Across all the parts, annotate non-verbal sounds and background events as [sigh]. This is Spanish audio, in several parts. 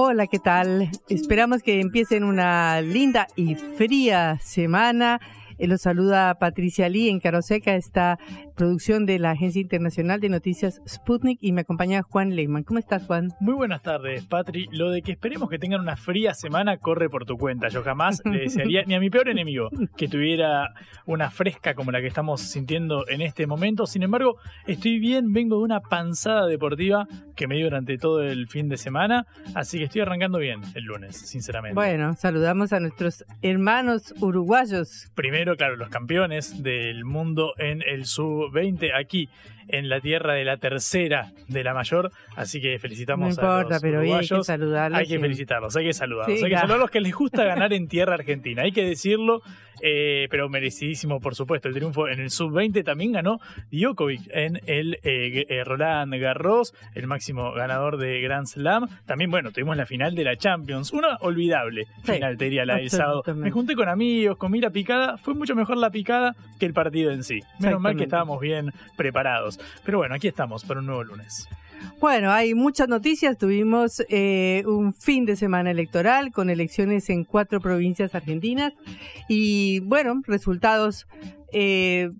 Hola, ¿qué tal? Esperamos que empiecen una linda y fría semana. Eh, los saluda Patricia Lee en Caroseca, esta producción de la Agencia Internacional de Noticias Sputnik y me acompaña Juan Lehmann. ¿Cómo estás, Juan? Muy buenas tardes, Patri. Lo de que esperemos que tengan una fría semana corre por tu cuenta. Yo jamás le desearía ni a mi peor enemigo que tuviera una fresca como la que estamos sintiendo en este momento. Sin embargo, estoy bien, vengo de una panzada deportiva que me dio durante todo el fin de semana, así que estoy arrancando bien el lunes, sinceramente. Bueno, saludamos a nuestros hermanos uruguayos. Primero, claro, los campeones del mundo en el sub-20 aquí en la tierra de la tercera de la mayor, así que felicitamos no importa, a los pero uruguayos. hay que saludarlos. Hay que felicitarlos, hay que saludarlos, Sí, hay que saludarlos que les gusta ganar en tierra argentina, hay que decirlo, eh, pero merecidísimo por supuesto el triunfo en el sub-20 también ganó Djokovic en el eh, eh, Roland Garros, el máximo ganador de Grand Slam. También, bueno, tuvimos la final de la Champions, una olvidable Sí, final, te diría, la del sábado. Me junté con amigos, con mira picada, fue mucho mejor la picada que el partido en sí. Menos mal que estábamos bien preparados. Pero bueno, aquí estamos para un nuevo lunes. Bueno, hay muchas noticias. Tuvimos eh, un fin de semana electoral con elecciones en cuatro provincias argentinas y, bueno, resultados eh,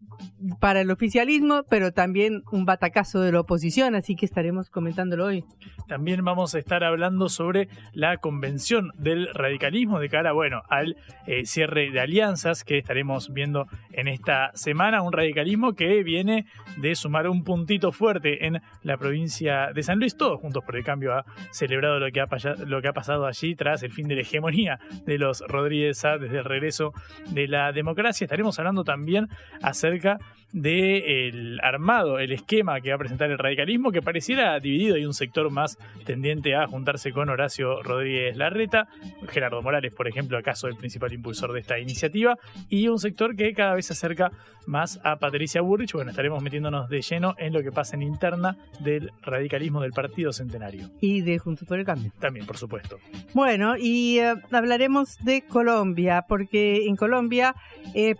para el oficialismo, pero también un batacazo de la oposición, así que estaremos comentándolo hoy. También vamos a estar hablando sobre la convención del radicalismo de cara, bueno, al eh, cierre de alianzas que estaremos viendo en esta semana. Un radicalismo que viene de sumar un puntito fuerte en la provincia de San Luis. Todos juntos por el cambio ha celebrado lo que ha, pasado allí tras el fin de la hegemonía de los Rodríguez desde el regreso de la democracia. Estaremos hablando también acerca del armado, el esquema que va a presentar el radicalismo, que pareciera dividido. Hay un sector más tendiente a juntarse con Horacio Rodríguez Larreta, Gerardo Morales, por ejemplo, acaso el principal impulsor de esta iniciativa, y un sector que cada vez se acerca más a Patricia Burrich. Bueno, estaremos metiéndonos de lleno en lo que pasa en interna del radicalismo del Partido Centenario. Y de Juntos por el Cambio. También, por supuesto. Bueno, y eh, hablaremos de Colombia, porque en Colombia eh,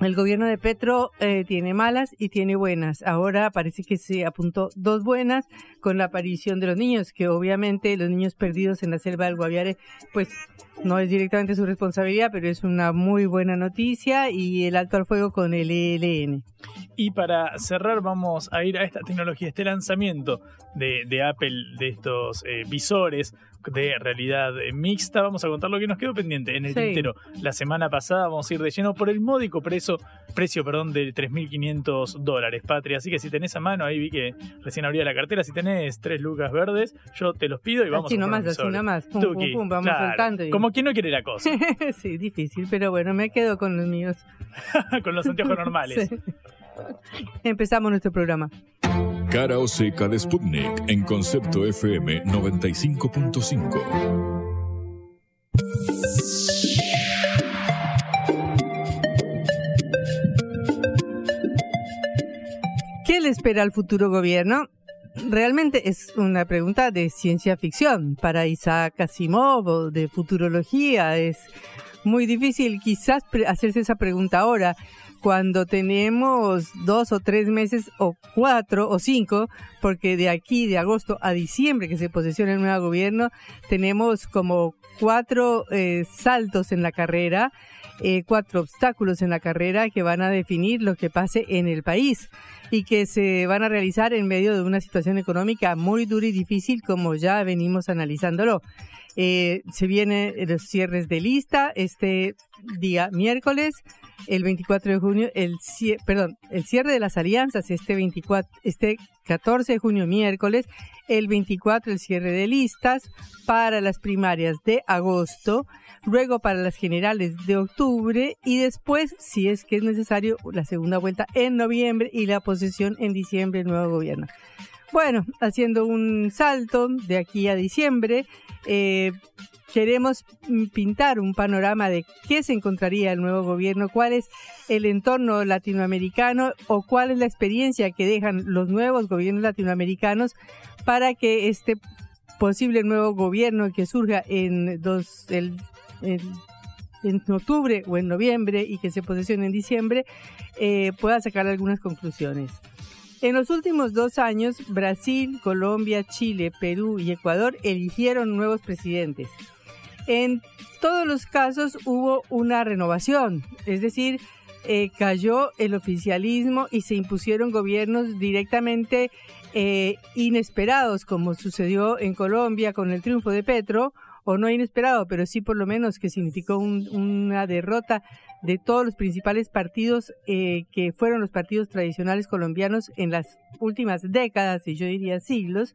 el gobierno de Petro eh, tiene malas y tiene buenas. Ahora parece que se apuntó dos buenas con la aparición de los niños, que obviamente los niños perdidos en la selva del Guaviare, pues no es directamente su responsabilidad, pero es una muy buena noticia y el alto al fuego con el ELN. Y para cerrar vamos a ir a esta tecnología, este lanzamiento de, de Apple, de estos eh, visores de realidad mixta. Vamos a contar lo que nos quedó pendiente en el Sí. tintero. La semana pasada vamos a ir de lleno por el módico precio, precio perdón, de 3.500 dólares, Patria. Así que si tenés a mano, ahí vi que recién abría la cartera, si tenés tres lucas verdes, yo te los pido y vamos Así a nomás, así nomás, pum, pum, pum, vamos claro. y- Como quien no quiere la cosa, [laughs] sí, difícil, pero bueno, me quedo con los míos. [laughs] con los anteojos normales. [laughs] Sí. [laughs] Empezamos nuestro programa. Cara o seca de Sputnik en concepto FM 95.5. ¿Qué le espera al futuro gobierno? Realmente es una pregunta de ciencia ficción. Para Isaac Asimov o de futurología es muy difícil quizás hacerse esa pregunta ahora, cuando tenemos dos o tres meses o cuatro o cinco, porque de aquí, de agosto a diciembre que se posesiona el nuevo gobierno, tenemos como cuatro eh, saltos en la carrera, eh, cuatro obstáculos en la carrera que van a definir lo que pase en el país y que se van a realizar en medio de una situación económica muy dura y difícil como ya venimos analizándolo. Eh, se vienen los cierres de lista este día miércoles. El 24 de junio, el perdón, el cierre de las alianzas este 24, este 14 de junio miércoles, el 24 el cierre de listas para las primarias de agosto, luego para las generales de octubre y después, si es que es necesario, la segunda vuelta en noviembre y la posesión en diciembre del nuevo gobierno. Bueno, haciendo un salto de aquí a diciembre, eh, queremos pintar un panorama de qué se encontraría el nuevo gobierno, cuál es el entorno latinoamericano o cuál es la experiencia que dejan los nuevos gobiernos latinoamericanos para que este posible nuevo gobierno que surja en, dos, octubre o en noviembre y que se posesione en diciembre eh, pueda sacar algunas conclusiones. En los últimos dos años, Brasil, Colombia, Chile, Perú y Ecuador eligieron nuevos presidentes. En todos los casos hubo una renovación, es decir, eh, cayó el oficialismo y se impusieron gobiernos directamente eh, inesperados, como sucedió en Colombia con el triunfo de Petro, o no inesperado, pero sí por lo menos que significó una derrota de todos los principales partidos eh, que fueron los partidos tradicionales colombianos en las últimas décadas y yo diría siglos.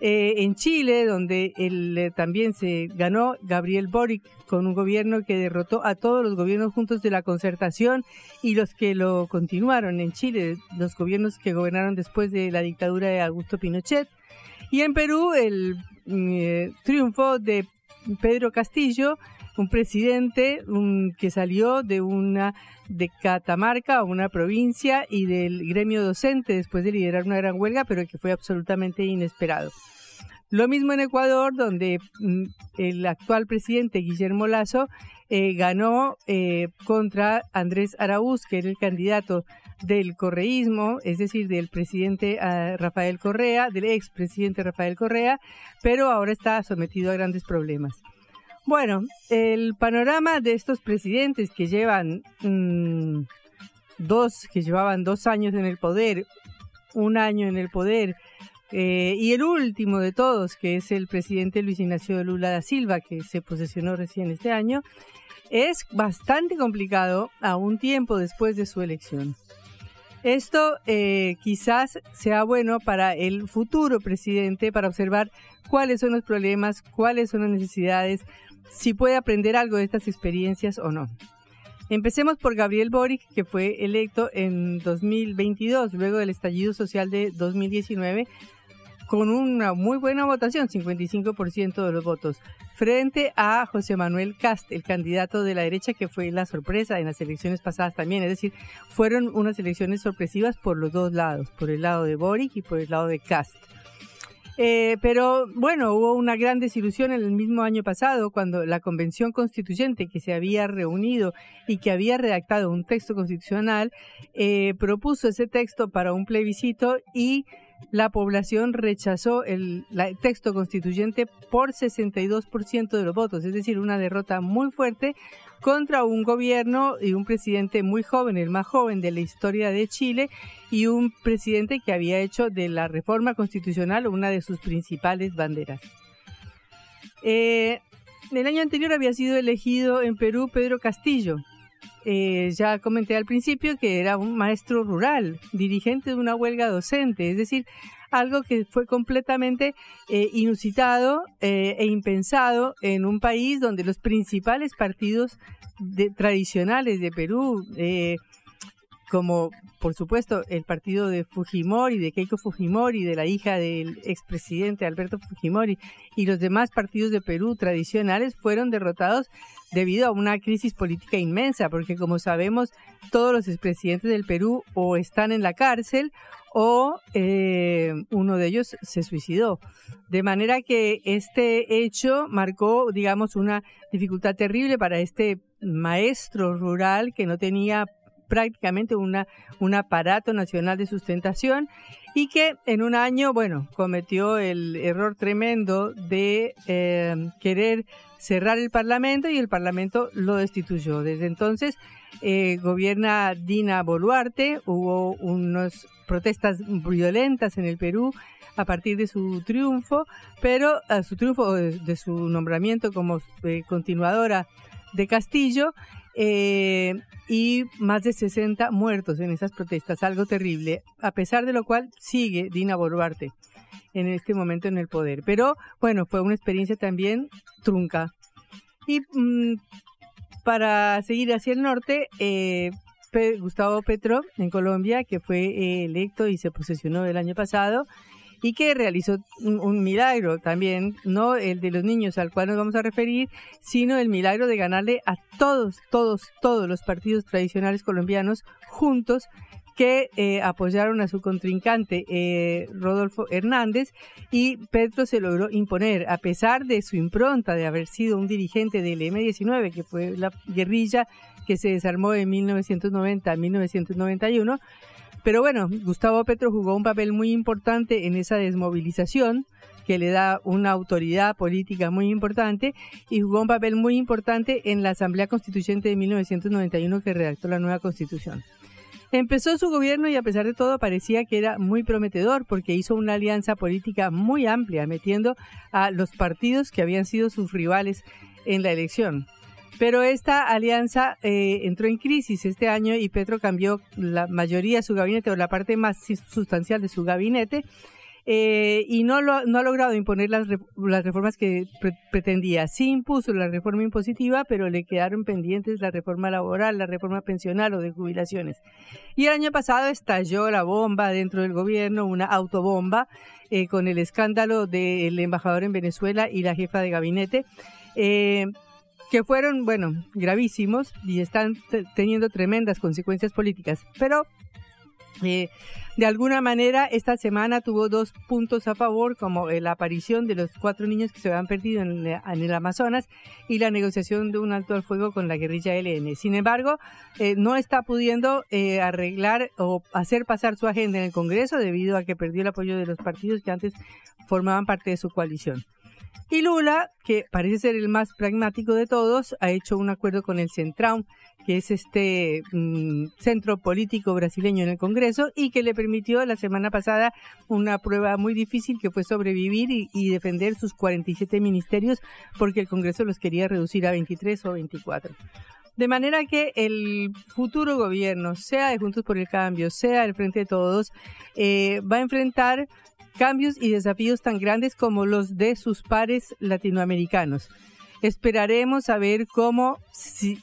Eh, en Chile, donde eh, también se ganó Gabriel Boric con un gobierno que derrotó a todos los gobiernos juntos de la concertación y los que lo continuaron en Chile, los gobiernos que gobernaron después de la dictadura de Augusto Pinochet. Y en Perú, el mm, triunfo de Pedro Castillo, un presidente que salió de una de Catamarca, una provincia, y del gremio docente después de liderar una gran huelga, pero que fue absolutamente inesperado. Lo mismo en Ecuador, donde mm, el actual presidente Guillermo Lazo eh, ganó eh, contra Andrés Araúz, que era el candidato del correísmo, es decir, del presidente ah, Rafael Correa, del expresidente Rafael Correa, pero ahora está sometido a grandes problemas. Bueno, el panorama de estos presidentes que llevan mm, dos, que llevaban dos años en el poder, un año en el poder, eh, y el último de todos, que es el presidente Luis Ignacio Lula da Silva, que se posesionó recién este año, es bastante complicado a un tiempo después de su elección. Esto eh, quizás sea bueno para el futuro presidente, para observar cuáles son los problemas, cuáles son las necesidades, si puede aprender algo de estas experiencias o no. Empecemos por Gabriel Boric, que fue electo en 2022, luego del estallido social de 2019, con una muy buena votación, 55% de los votos, frente a José Manuel Cast, el candidato de la derecha que fue la sorpresa en las elecciones pasadas también. Es decir, fueron unas elecciones sorpresivas por los dos lados, por el lado de Boric y por el lado de Cast. Eh, pero bueno, hubo una gran desilusión en el mismo año pasado cuando la Convención Constituyente que se había reunido y que había redactado un texto constitucional eh, propuso ese texto para un plebiscito y la población rechazó el, texto constituyente por 62% de los votos, es decir, una derrota muy fuerte contra un gobierno y un presidente muy joven, el más joven de la historia de Chile, y un presidente que había hecho de la reforma constitucional una de sus principales banderas. Eh, el año anterior había sido elegido en Perú Pedro Castillo, eh, ya comenté al principio que era un maestro rural, dirigente de una huelga docente, es decir, algo que fue completamente eh, inusitado eh, e impensado en un país donde los principales partidos tradicionales de Perú, como por supuesto el partido de Fujimori, de Keiko Fujimori, de la hija del expresidente Alberto Fujimori y los demás partidos de Perú tradicionales fueron derrotados debido a una crisis política inmensa, porque como sabemos todos los expresidentes del Perú o están en la cárcel o eh, uno de ellos se suicidó. De manera que este hecho marcó, digamos, una dificultad terrible para este maestro rural que no tenía prácticamente una, un aparato nacional de sustentación y que en un año, bueno, cometió el error tremendo de eh, querer cerrar el Parlamento y el Parlamento lo destituyó. Desde entonces eh, gobierna Dina Boluarte, hubo unas protestas violentas en el Perú a partir de su triunfo, pero a su triunfo de, su nombramiento como eh, continuadora de Castillo eh, y más de 60 muertos en esas protestas, algo terrible, a pesar de lo cual sigue Dina Boluarte en este momento en el poder. Pero bueno, fue una experiencia también trunca. Y mm, para seguir hacia el norte, eh, Gustavo Petro en Colombia, que fue eh, electo y se posesionó el año pasado, y que realizó un, milagro también, no el de los niños al cual nos vamos a referir, sino el milagro de ganarle a todos, todos, todos los partidos tradicionales colombianos juntos que eh, apoyaron a su contrincante eh, Rodolfo Hernández y Petro se logró imponer, a pesar de su impronta de haber sido un dirigente del M-19, que fue la guerrilla que se desarmó de 1990 a 1991. Pero bueno, Gustavo Petro jugó un papel muy importante en esa desmovilización que le da una autoridad política muy importante y jugó un papel muy importante en la Asamblea Constituyente de 1991 que redactó la nueva Constitución. Empezó su gobierno y a pesar de todo parecía que era muy prometedor porque hizo una alianza política muy amplia, metiendo a los partidos que habían sido sus rivales en la elección. Pero esta alianza eh, entró en crisis este año y Petro cambió la mayoría de su gabinete o la parte más sustancial de su gabinete eh, y no, lo, no ha logrado imponer las, las reformas que pretendía. Sí impuso la reforma impositiva, pero le quedaron pendientes la reforma laboral, la reforma pensional o de jubilaciones. Y el año pasado estalló la bomba dentro del gobierno, una autobomba, eh, con el escándalo del embajador en Venezuela y la jefa de gabinete. Eh, que fueron, bueno, gravísimos y están teniendo tremendas consecuencias políticas. Pero eh, de alguna manera, esta semana tuvo dos puntos a favor, como la aparición de los cuatro niños que se habían perdido en, el Amazonas y la negociación de un alto al fuego con la guerrilla LN. Sin embargo, eh, no está pudiendo eh, arreglar o hacer pasar su agenda en el Congreso debido a que perdió el apoyo de los partidos que antes formaban parte de su coalición. Y Lula, que parece ser el más pragmático de todos, ha hecho un acuerdo con el Centrão, que es este mm, centro político brasileño en el Congreso, y que le permitió la semana pasada una prueba muy difícil que fue sobrevivir y, defender sus 47 ministerios, porque el Congreso los quería reducir a 23 o 24. De manera que el futuro gobierno, sea de Juntos por el Cambio, sea del Frente de Todos, eh, va a enfrentar cambios y desafíos tan grandes como los de sus pares latinoamericanos. Esperaremos a ver cómo, si,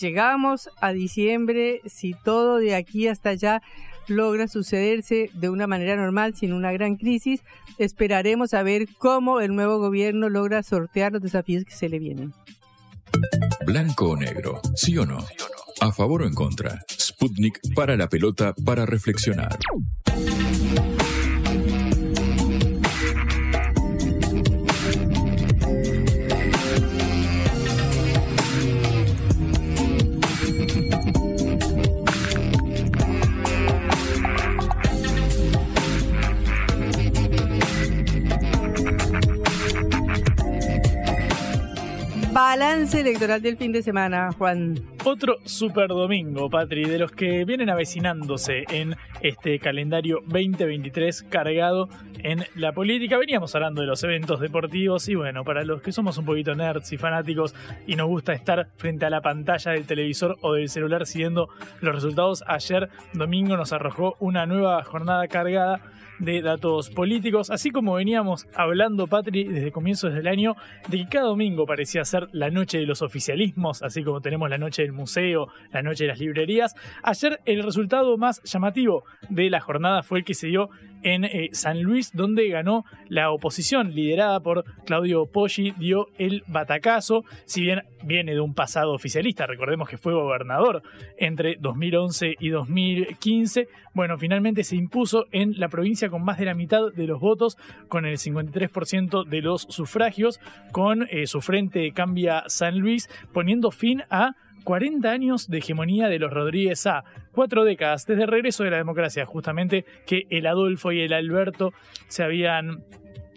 llegamos a diciembre, si todo de aquí hasta allá logra sucederse de una manera normal, sin una gran crisis, esperaremos a ver cómo el nuevo gobierno logra sortear los desafíos que se le vienen. Blanco o negro, sí o no. A favor o en contra. Sputnik para la pelota para reflexionar. Balance electoral del fin de semana, Juan. Otro super domingo, Patri, de los que vienen avecinándose en este calendario 2023 cargado en la política. Veníamos hablando de los eventos deportivos y bueno, para los que somos un poquito nerds y fanáticos y nos gusta estar frente a la pantalla del televisor o del celular siguiendo los resultados, ayer domingo nos arrojó una nueva jornada cargada de datos políticos, así como veníamos hablando, Patri, desde comienzos del año, de que cada domingo parecía ser la noche de los oficialismos, así como tenemos la noche del museo, la noche de las librerías. Ayer el resultado más llamativo de la jornada fue el que se dio en eh, San Luis, donde ganó la oposición, liderada por Claudio Poggi, dio el batacazo, si bien viene de un pasado oficialista, recordemos que fue gobernador entre 2011 y 2015, bueno, finalmente se impuso en la provincia con más de la mitad de los votos, con el 53% de los sufragios, con eh, su frente Cambia San Luis, poniendo fin a 40 años de hegemonía de los Rodríguez A, cuatro décadas desde el regreso de la democracia, justamente que el Adolfo y el Alberto se habían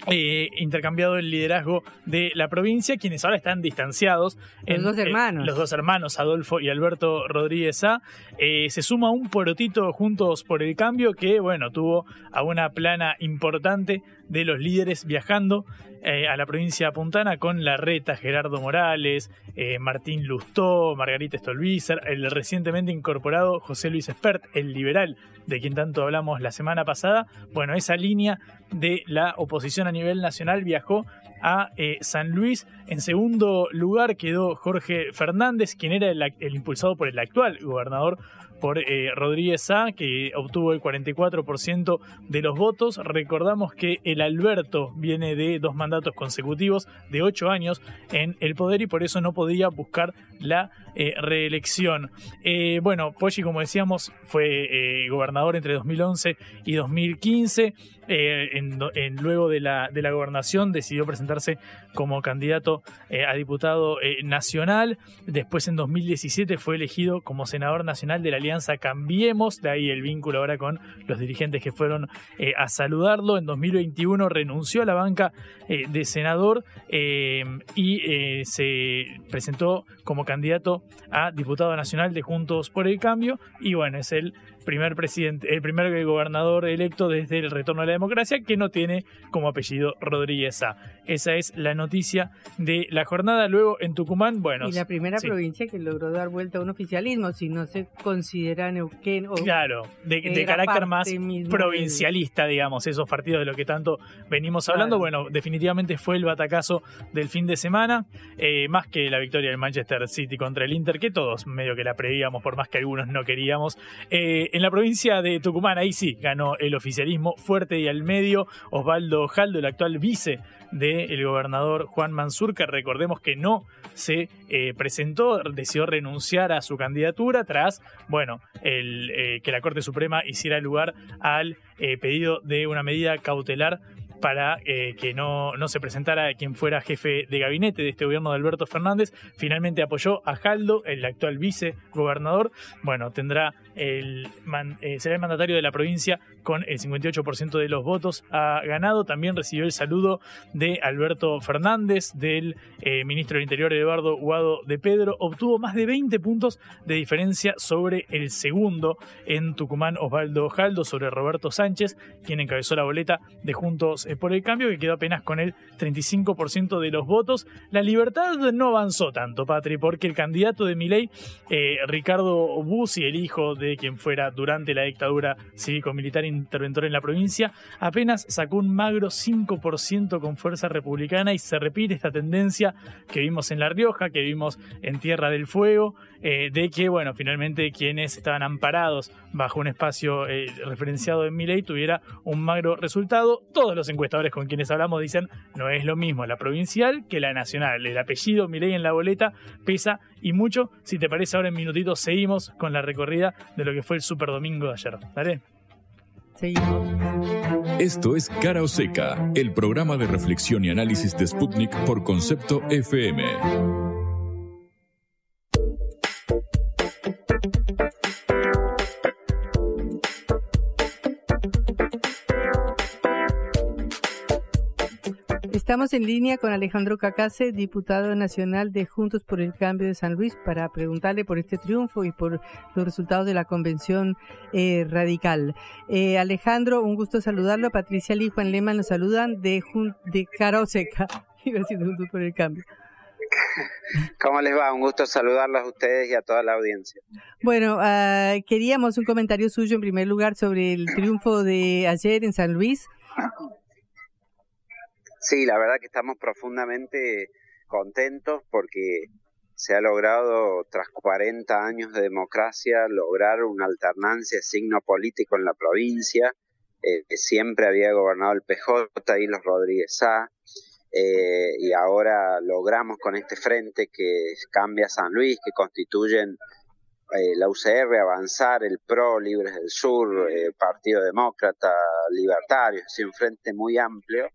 eh, intercambiado el liderazgo de la provincia, quienes ahora están distanciados. Los dos hermanos. los dos hermanos, Adolfo y Alberto Rodríguez A. Eh, se suma un porotito juntos por el cambio que, bueno, tuvo a una plana importante de los líderes viajando eh, a la provincia puntana con Larreta, Gerardo Morales, Martín Lustó, Margarita Stolbizer, el recientemente incorporado José Luis Espert, el liberal de quien tanto hablamos la semana pasada. Bueno, esa línea de la oposición a nivel nacional viajó a eh, San Luis. En segundo lugar quedó Jorge Fernández, quien era el impulsado por el actual gobernador por eh, Rodríguez A, que obtuvo el 44% de los votos. Recordamos que el Alberto viene de dos mandatos consecutivos de ocho años en el poder y por eso no podía buscar la eh, reelección. Eh, bueno, Poggi, como decíamos, fue gobernador entre 2011 y 2015. En, luego de la, gobernación decidió presentarse como candidato a diputado nacional. Después en 2017 fue elegido como senador nacional de la Alianza Cambiemos, de ahí el vínculo ahora con los dirigentes que fueron eh, a saludarlo. En 2021 renunció a la banca eh, de senador eh, y se presentó como candidato a diputado nacional de Juntos por el Cambio y bueno, es el primer presidente, el primer gobernador electo desde el retorno a la democracia que no tiene como apellido Rodríguez A. Esa es la noticia de la jornada. Luego en Tucumán, bueno. Y la primera provincia que logró dar vuelta a un oficialismo, si no se considera Neuquén o. Claro, de, carácter más provincialista, digamos, esos partidos de los que tanto venimos hablando. Bueno, definitivamente fue el batacazo del fin de semana, eh, más que la victoria del Manchester City contra el Inter, que todos medio que la prevíamos, por más que algunos no queríamos. Eh, en la provincia de Tucumán, ahí sí, ganó el oficialismo fuerte y al medio. Osvaldo Jaldo, el actual vice del gobernador Juan Mansur, que recordemos que no se eh, presentó, decidió renunciar a su candidatura tras, bueno, el, eh, que la Corte Suprema hiciera lugar al eh, pedido de una medida cautelar para que no, no se presentara quien fuera jefe de gabinete de este gobierno de Alberto Fernández. Finalmente apoyó a Jaldo, el actual vicegobernador. Bueno, tendrá eh, será el mandatario de la provincia con el 58% de los votos. Ha ganado. También recibió el saludo de Alberto Fernández, del eh, ministro del Interior Eduardo Guado de Pedro. Obtuvo más de 20 puntos de diferencia sobre el segundo en Tucumán, Osvaldo Jaldo, sobre Roberto Sánchez, quien encabezó la boleta de Juntos eh, por el cambio, que quedó apenas con el 35% de los votos. La libertad no avanzó tanto, Patri, porque el candidato de Miley, Ricardo Bussi, el hijo de quien fuera durante la dictadura cívico-militar interventor en la provincia, apenas sacó un magro 5% con fuerza republicana y se repite esta tendencia que vimos en La Rioja, que vimos en Tierra del Fuego, eh, de que, bueno, finalmente quienes estaban amparados bajo un espacio referenciado en Miley tuviera un magro resultado. Todos los encuestadores con quienes hablamos dicen no es lo mismo la provincial que la nacional. El apellido Milei en la boleta pesa y mucho. Si te parece, ahora en minutitos seguimos con la recorrida de lo que fue el Super Domingo de ayer. ¿Dale? Seguimos. Esto es Cara o Seca, el programa de reflexión y análisis de Sputnik por concepto FM. Estamos en línea con Alejandro Cacase, diputado nacional de Juntos por el Cambio de San Luis, para preguntarle por este triunfo y por los resultados de la convención eh, radical. Eh, Alejandro, un gusto saludarlo. Patricia Lee Juan Lema nos saludan de, de Cara Seca, [laughs] Juntos por el Cambio. ¿Cómo les va? Un gusto saludarlos a ustedes y a toda la audiencia. Bueno, ah, queríamos un comentario suyo en primer lugar sobre el triunfo de ayer en San Luis. Sí, la verdad que estamos profundamente contentos porque se ha logrado, tras 40 años de democracia, lograr una alternancia de signo político en la provincia. Eh, que siempre había gobernado el PJ y los Rodríguez A. Eh, y ahora logramos con este frente que cambia San Luis, que constituyen eh, la UCR, Avanzar, el PRO, Libres del Sur, Partido Demócrata, Libertario, es un frente muy amplio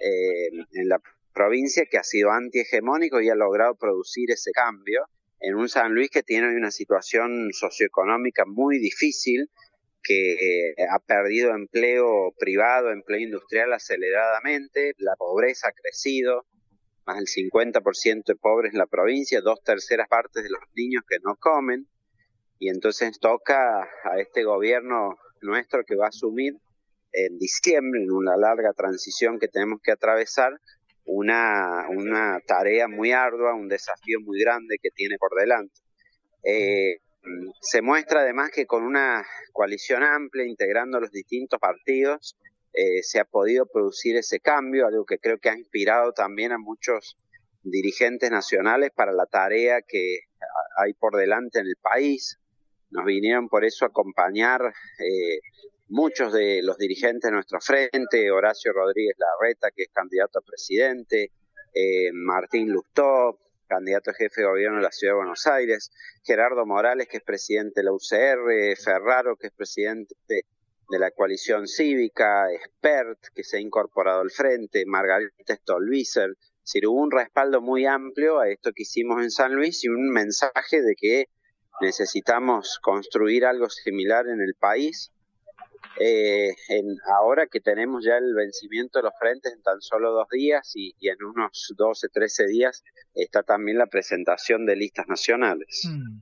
eh, en la provincia que ha sido antihegemónico y ha logrado producir ese cambio en un San Luis que tiene una situación socioeconómica muy difícil, que eh, ha perdido empleo privado, empleo industrial aceleradamente, la pobreza ha crecido, más del 50% de pobres en la provincia, dos terceras partes de los niños que no comen, y entonces toca a este gobierno nuestro que va a asumir en diciembre, en una larga transición que tenemos que atravesar, una, una tarea muy ardua, un desafío muy grande que tiene por delante. Eh, se muestra además que con una coalición amplia, integrando los distintos partidos, eh, se ha podido producir ese cambio, algo que creo que ha inspirado también a muchos dirigentes nacionales para la tarea que hay por delante en el país. Nos vinieron por eso a acompañar eh, muchos de los dirigentes de nuestro frente, Horacio Rodríguez Larreta, que es candidato a presidente, eh, Martín Lustó, candidato a jefe de gobierno de la Ciudad de Buenos Aires, Gerardo Morales, que es presidente de la UCR, Ferraro, que es presidente de la coalición cívica, Expert, que se ha incorporado al frente, Margarita Stolbizer. Decir, hubo un respaldo muy amplio a esto que hicimos en San Luis y un mensaje de que necesitamos construir algo similar en el país eh, en, ahora que tenemos ya el vencimiento de los frentes en tan solo dos días y, en unos 12, 13 días está también la presentación de listas nacionales. Mm.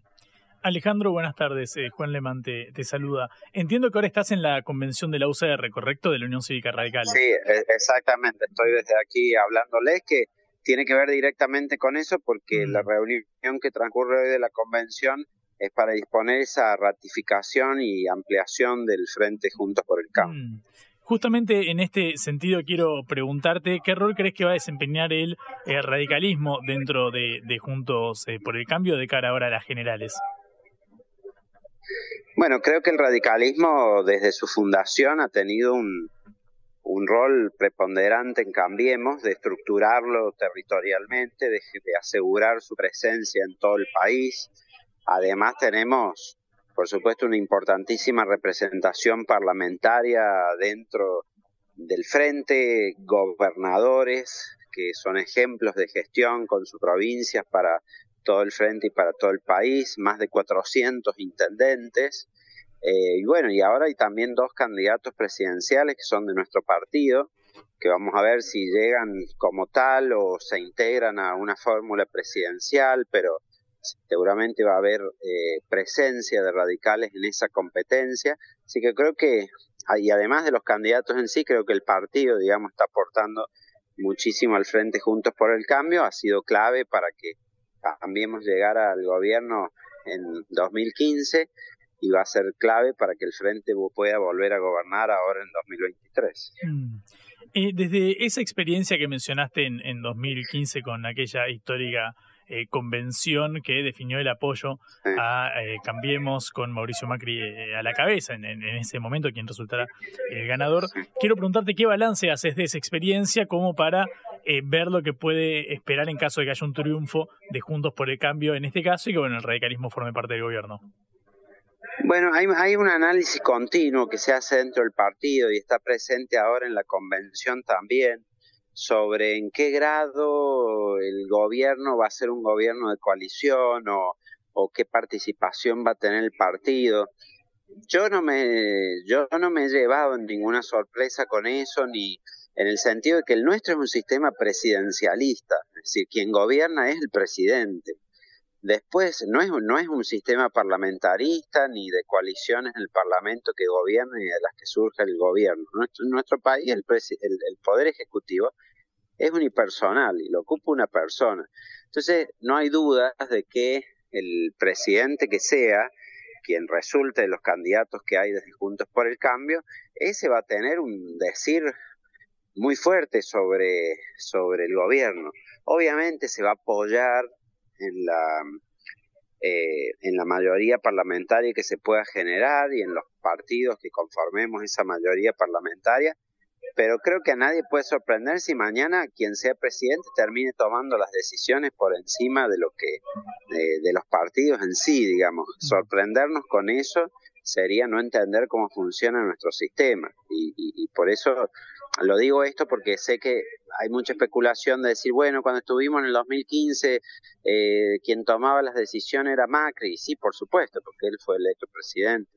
Alejandro, buenas tardes. Eh, Juan Lemán te, saluda. Entiendo que ahora estás en la convención de la UCR, ¿correcto? De la Unión Cívica Radical. Sí, e, exactamente. Estoy desde aquí hablándoles que tiene que ver directamente con eso porque mm. la reunión que transcurre hoy de la convención es para disponer esa ratificación y ampliación del Frente Juntos por el Cambio. Mm. Justamente en este sentido quiero preguntarte qué rol crees que va a desempeñar el, radicalismo dentro de, Juntos eh, por el Cambio de cara ahora a las generales. Bueno, creo que el radicalismo desde su fundación ha tenido un, un rol preponderante en Cambiemos, de estructurarlo territorialmente, de asegurar su presencia en todo el país, Además tenemos, por supuesto, una importantísima representación parlamentaria dentro del frente, gobernadores que son ejemplos de gestión con sus provincias para todo el frente y para todo el país, más de 400 intendentes. Eh, y bueno, y ahora hay también dos candidatos presidenciales que son de nuestro partido, que vamos a ver si llegan como tal o se integran a una fórmula presidencial, pero seguramente va a haber eh, presencia de radicales en esa competencia, así que creo que, ah, y además de los candidatos en sí, creo que el partido, digamos, está aportando muchísimo al frente Juntos por el Cambio, ha sido clave para que cambiemos llegar al gobierno en 2015 y va a ser clave para que el frente pueda volver a gobernar ahora en 2023. Mm. Eh, desde esa experiencia que mencionaste en, en 2015 con aquella histórica eh, convención que definió el apoyo a eh, Cambiemos con Mauricio Macri eh, a la cabeza en, ese momento, quien resultará el ganador. Quiero preguntarte qué balance haces de esa experiencia como para ver lo que puede esperar en caso de que haya un triunfo de Juntos por el Cambio en este caso y que bueno, el radicalismo forme parte del gobierno. Bueno, hay, hay, un análisis continuo que se hace dentro del partido y está presente ahora en la convención también sobre en qué grado el gobierno va a ser un gobierno de coalición o, qué participación va a tener el partido. Yo no me yo no me he llevado ninguna sorpresa con eso ni en el sentido de que el nuestro es un sistema presidencialista, es decir, quien gobierna es el presidente. Después, no es, no es un sistema parlamentarista ni de coaliciones en el Parlamento que gobierna y de las que surge el gobierno. Nuestro, nuestro país, el, el, Poder Ejecutivo, es unipersonal y lo ocupa una persona. Entonces, no hay dudas de que el presidente que sea, quien resulte de los candidatos que hay desde Juntos por el Cambio, ese va a tener un decir muy fuerte sobre, sobre el gobierno. Obviamente se va a apoyar en la, eh, en la mayoría parlamentaria que se pueda generar y en los partidos que conformemos esa mayoría parlamentaria, pero creo que a nadie puede sorprender si mañana quien sea presidente termine tomando las decisiones por encima de lo que de, los partidos en sí, digamos. Sorprendernos con eso sería no entender cómo funciona nuestro sistema y, y por eso lo digo esto porque sé que hay mucha especulación de decir, bueno, cuando estuvimos en el 2015, eh, quien tomaba las decisiones era Macri. Y sí, por supuesto, porque él fue electo presidente.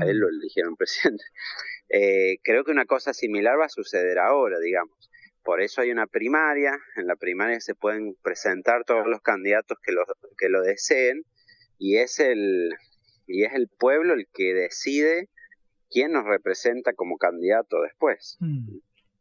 a él lo eligieron [laughs] presidente. Eh, creo que una cosa similar va a suceder ahora, digamos. Por eso hay una primaria, en la primaria se pueden presentar todos los candidatos que lo, que lo deseen y es el y es el pueblo el que decide quién nos representa como candidato después. Mm.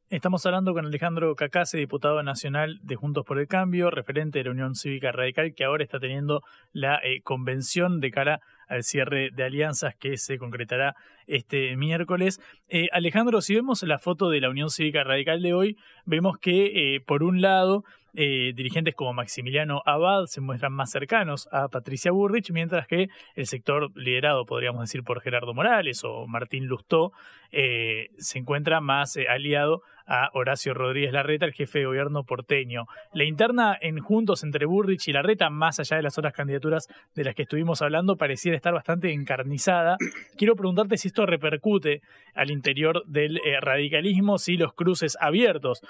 Estamos hablando con Alejandro Cacase, diputado nacional de Juntos por el Cambio, referente de la Unión Cívica Radical, que ahora está teniendo la eh, convención de cara al cierre de alianzas que se concretará este miércoles. Eh, Alejandro, si vemos la foto de la Unión Cívica Radical de hoy, vemos que, eh, por un lado, eh, dirigentes como Maximiliano Abad se muestran más cercanos a Patricia Burrich, mientras que el sector liderado, podríamos decir, por Gerardo Morales o Martín Lustó, eh, se encuentra más eh, aliado a Horacio Rodríguez Larreta, el jefe de gobierno porteño. La interna en Juntos entre Burrich y Larreta, más allá de las otras candidaturas de las que estuvimos hablando, pareciera estar bastante encarnizada. Quiero preguntarte si esto repercute al interior del radicalismo, si los cruces abiertos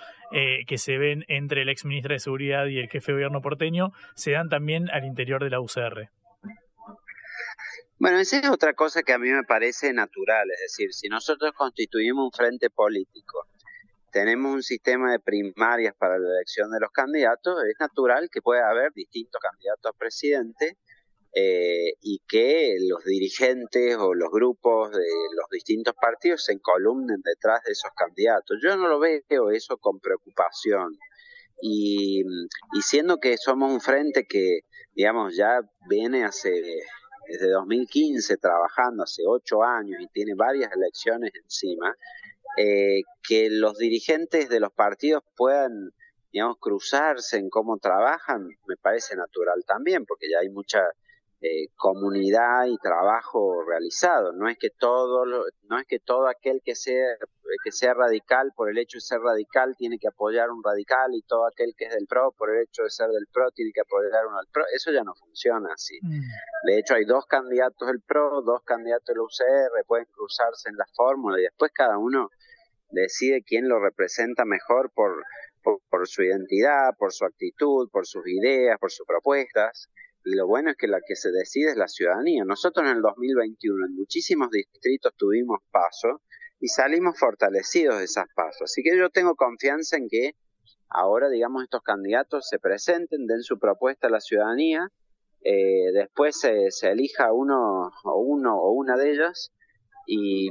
que se ven entre el exministro de Seguridad y el jefe de gobierno porteño se dan también al interior de la UCR. Bueno, esa es otra cosa que a mí me parece natural, es decir, si nosotros constituimos un frente político, tenemos un sistema de primarias para la elección de los candidatos, es natural que pueda haber distintos candidatos a presidente eh, y que los dirigentes o los grupos de los distintos partidos se encolumnen detrás de esos candidatos. Yo no lo veo eso con preocupación y, y siendo que somos un frente que, digamos, ya viene hace desde 2015 trabajando, hace ocho años y tiene varias elecciones encima, eh, que los dirigentes de los partidos puedan, digamos, cruzarse en cómo trabajan, me parece natural también, porque ya hay mucha eh, comunidad y trabajo realizado. No es que todo, no es que todo aquel que sea que sea radical por el hecho de ser radical tiene que apoyar un radical y todo aquel que es del pro por el hecho de ser del pro tiene que apoyar uno al pro. Eso ya no funciona así. Mm. De hecho hay dos candidatos del pro, dos candidatos del UCR, pueden cruzarse en la fórmula y después cada uno decide quién lo representa mejor por, por su identidad, por su actitud, por sus ideas, por sus propuestas lo bueno es que la que se decide es la ciudadanía. Nosotros en el 2021 en muchísimos distritos tuvimos pasos y salimos fortalecidos de esas pasos. Así que yo tengo confianza en que ahora, digamos, estos candidatos se presenten, den su propuesta a la ciudadanía, eh, después se, se, elija uno o uno o una de ellas y,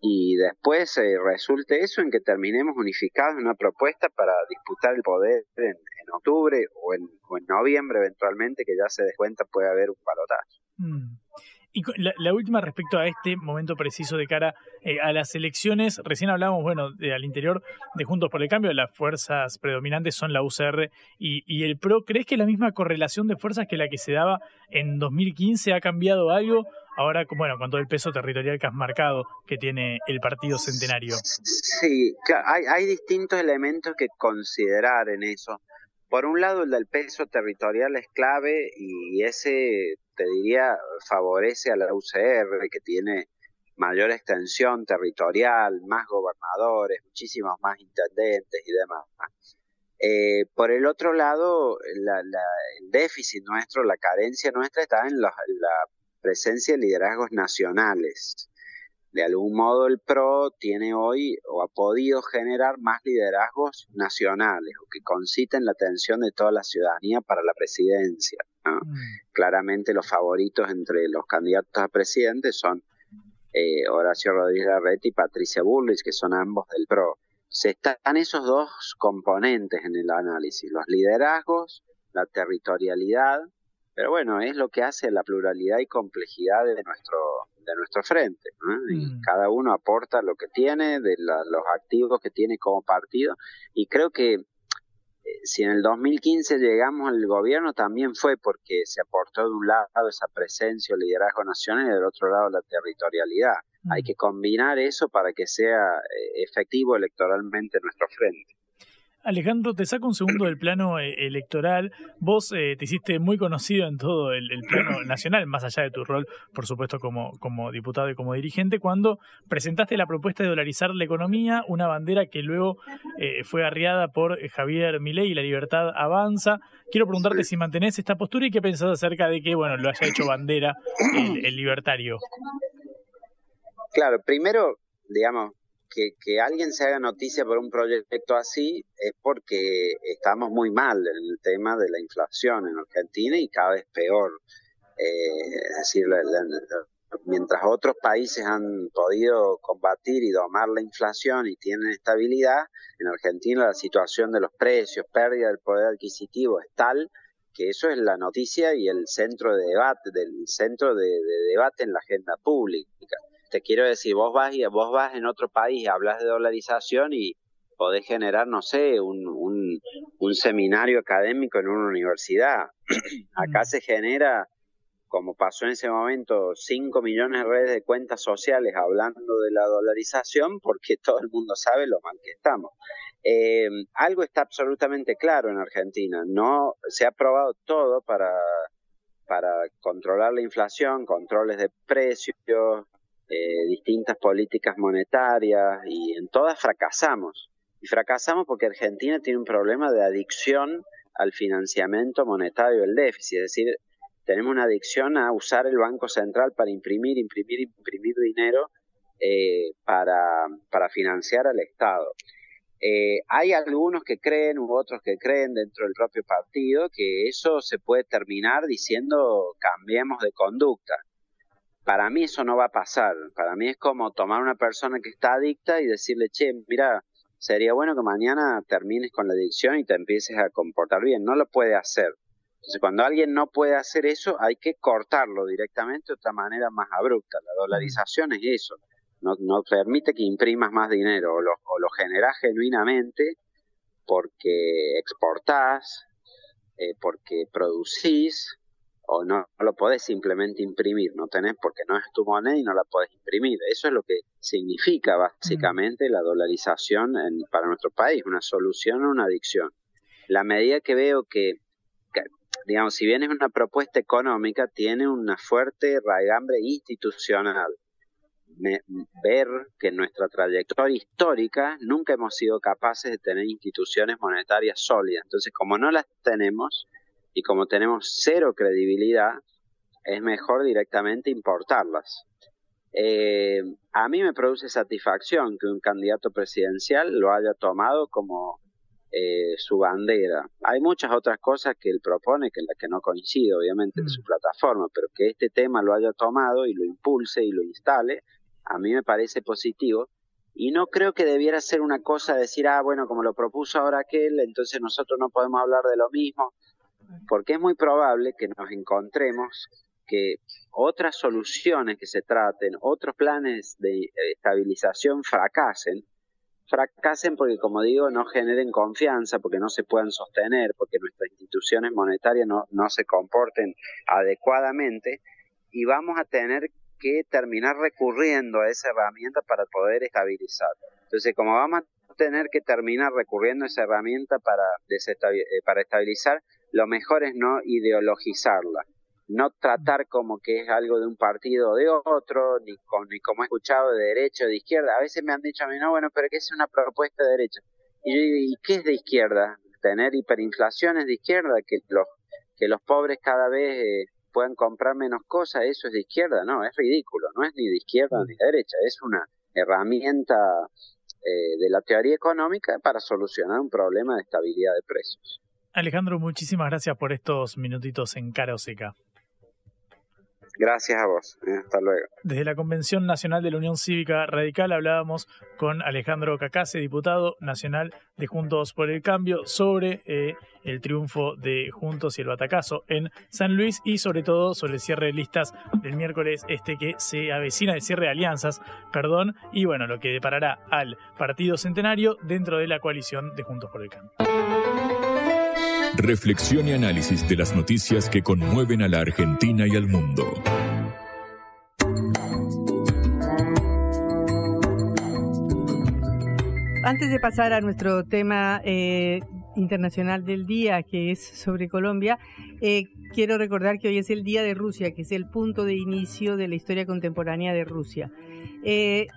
y después eh, resulte eso en que terminemos unificados en una propuesta para disputar el poder en, octubre o en, noviembre eventualmente, que ya se des cuenta puede haber un balotaje. Mm. Y la, última respecto a este momento preciso de cara eh, a las elecciones, recién hablábamos, bueno, de, al interior de Juntos por el Cambio, las fuerzas predominantes son la UCR y, y, el PRO. ¿Crees que la misma correlación de fuerzas que la que se daba en 2015 ha cambiado algo? Ahora, bueno, con todo el peso territorial que has marcado que tiene el partido centenario. Sí, hay, hay distintos elementos que considerar en eso. Por un lado, el del peso territorial es clave y ese, te diría, favorece a la UCR, que tiene mayor extensión territorial, más gobernadores, muchísimos más intendentes y demás. Eh, por el otro lado, la, el déficit nuestro, la carencia nuestra está en la presencia de liderazgos nacionales de algún modo el PRO tiene hoy o ha podido generar más liderazgos nacionales o que conciten la atención de toda la ciudadanía para la presidencia. Mm. Claramente los favoritos entre los candidatos a presidente son eh, Horacio Rodríguez Larreta y Patricia Bullrich, que son ambos del PRO. Se están esos dos componentes en el análisis, los liderazgos, la territorialidad, pero bueno, es lo que hace la pluralidad y complejidad de nuestro de nuestro frente. Y mm. cada uno aporta lo que tiene, de los activos que tiene como partido. Y creo que eh, si en el 2015 llegamos al gobierno también fue porque se aportó de un lado esa presencia o liderazgo nacional y del otro lado la territorialidad. Hay mm. que combinar eso para que sea eh, efectivo electoralmente nuestro frente. Alejandro, te saco un segundo del plano eh, electoral. Vos eh, te hiciste muy conocido en todo el, plano nacional, más allá de tu rol, por supuesto, como, diputado y como dirigente, cuando presentaste la propuesta de dolarizar la economía, una bandera que luego eh, fue arriada por Javier Milei y la libertad avanza. Quiero preguntarte si mantenés esta postura y qué pensás acerca de que, bueno, lo haya hecho bandera el libertario. Claro, primero, digamos, que, que, alguien se haga noticia por un proyecto así es porque estamos muy mal en el tema de la inflación en Argentina y cada vez peor. Eh, es decir, mientras otros países han podido combatir y domar la inflación y tienen estabilidad, en Argentina la situación de los precios, pérdida del poder adquisitivo es tal que eso es la noticia y el centro de debate, del centro de debate en la agenda pública. Te quiero decir, vos vas y vos vas en otro país, hablas de dolarización y podés generar, no sé, un, un, un seminario académico en una universidad. [clears throat] Acá se genera como pasó en ese momento, 5 millones de redes de cuentas sociales hablando de la dolarización, porque todo el mundo sabe lo mal que estamos. Eh, algo está absolutamente claro en Argentina, no se ha probado todo para, para controlar la inflación, controles de precios, eh, distintas políticas monetarias, y en todas fracasamos. Y fracasamos porque Argentina tiene un problema de adicción al financiamiento monetario del déficit, es decir, tenemos una adicción a usar el Banco Central para imprimir, imprimir, imprimir dinero eh, para, para financiar al Estado. Eh, hay algunos que creen u otros que creen dentro del propio partido que eso se puede terminar diciendo cambiemos de conducta. Para mí eso no va a pasar. Para mí es como tomar una persona que está adicta y decirle, che, mira, sería bueno que mañana termines con la adicción y te empieces a comportar bien. No lo puede hacer. Entonces, cuando alguien no puede hacer eso, hay que cortarlo directamente de otra manera más abrupta. La dolarización es eso. No, no permite que imprimas más dinero o lo, o lo genuinamente porque exportás, eh, porque producís, o no, lo podés simplemente imprimir, no tenés porque no es tu moneda y no la podés imprimir. Eso es lo que significa básicamente la dolarización en, para nuestro país, una solución a una adicción. La medida que veo que digamos, si bien es una propuesta económica, tiene una fuerte raigambre institucional. Me, ver que en nuestra trayectoria histórica nunca hemos sido capaces de tener instituciones monetarias sólidas. Entonces, como no las tenemos y como tenemos cero credibilidad, es mejor directamente importarlas. Eh, a mí me produce satisfacción que un candidato presidencial lo haya tomado como eh, su bandera. Hay muchas otras cosas que él propone, que en las que no coincido, obviamente, en su plataforma, pero que este tema lo haya tomado y lo impulse y lo instale, a mí me parece positivo. Y no creo que debiera ser una cosa de decir, ah, bueno, como lo propuso ahora aquel, entonces nosotros no podemos hablar de lo mismo, porque es muy probable que nos encontremos que otras soluciones que se traten, otros planes de estabilización fracasen, fracasen porque, como digo, no generen confianza, porque no se puedan sostener, porque nuestras instituciones monetarias no, no se comporten adecuadamente y vamos a tener que terminar recurriendo a esa herramienta para poder estabilizar. Entonces, como vamos a tener que terminar recurriendo a esa herramienta para, eh, para estabilizar, lo mejor es no ideologizarla no tratar como que es algo de un partido o de otro, ni, con, ni como he escuchado de derecha o de izquierda. A veces me han dicho a mí, no, bueno, pero que es una propuesta de derecha. Y yo digo, ¿y qué es de izquierda? Tener hiperinflación es de izquierda, que los, que los pobres cada vez eh, puedan comprar menos cosas, eso es de izquierda, no, es ridículo, no es ni de izquierda ni de derecha, es una herramienta eh, de la teoría económica para solucionar un problema de estabilidad de precios. Alejandro, muchísimas gracias por estos minutitos en Cara o Seca. Gracias a vos. Hasta luego. Desde la Convención Nacional de la Unión Cívica Radical hablábamos con Alejandro Cacase, diputado nacional de Juntos por el Cambio, sobre eh, el triunfo de Juntos y el batacazo en San Luis y sobre todo sobre el cierre de listas del miércoles este que se avecina, el cierre de alianzas, perdón, y bueno, lo que deparará al Partido Centenario dentro de la coalición de Juntos por el Cambio. Reflexión y análisis de las noticias que conmueven a la Argentina y al mundo. Antes de pasar a nuestro tema eh, internacional del día, que es sobre Colombia, eh, quiero recordar que hoy es el Día de Rusia, que es el punto de inicio de la historia contemporánea de Rusia. Eh,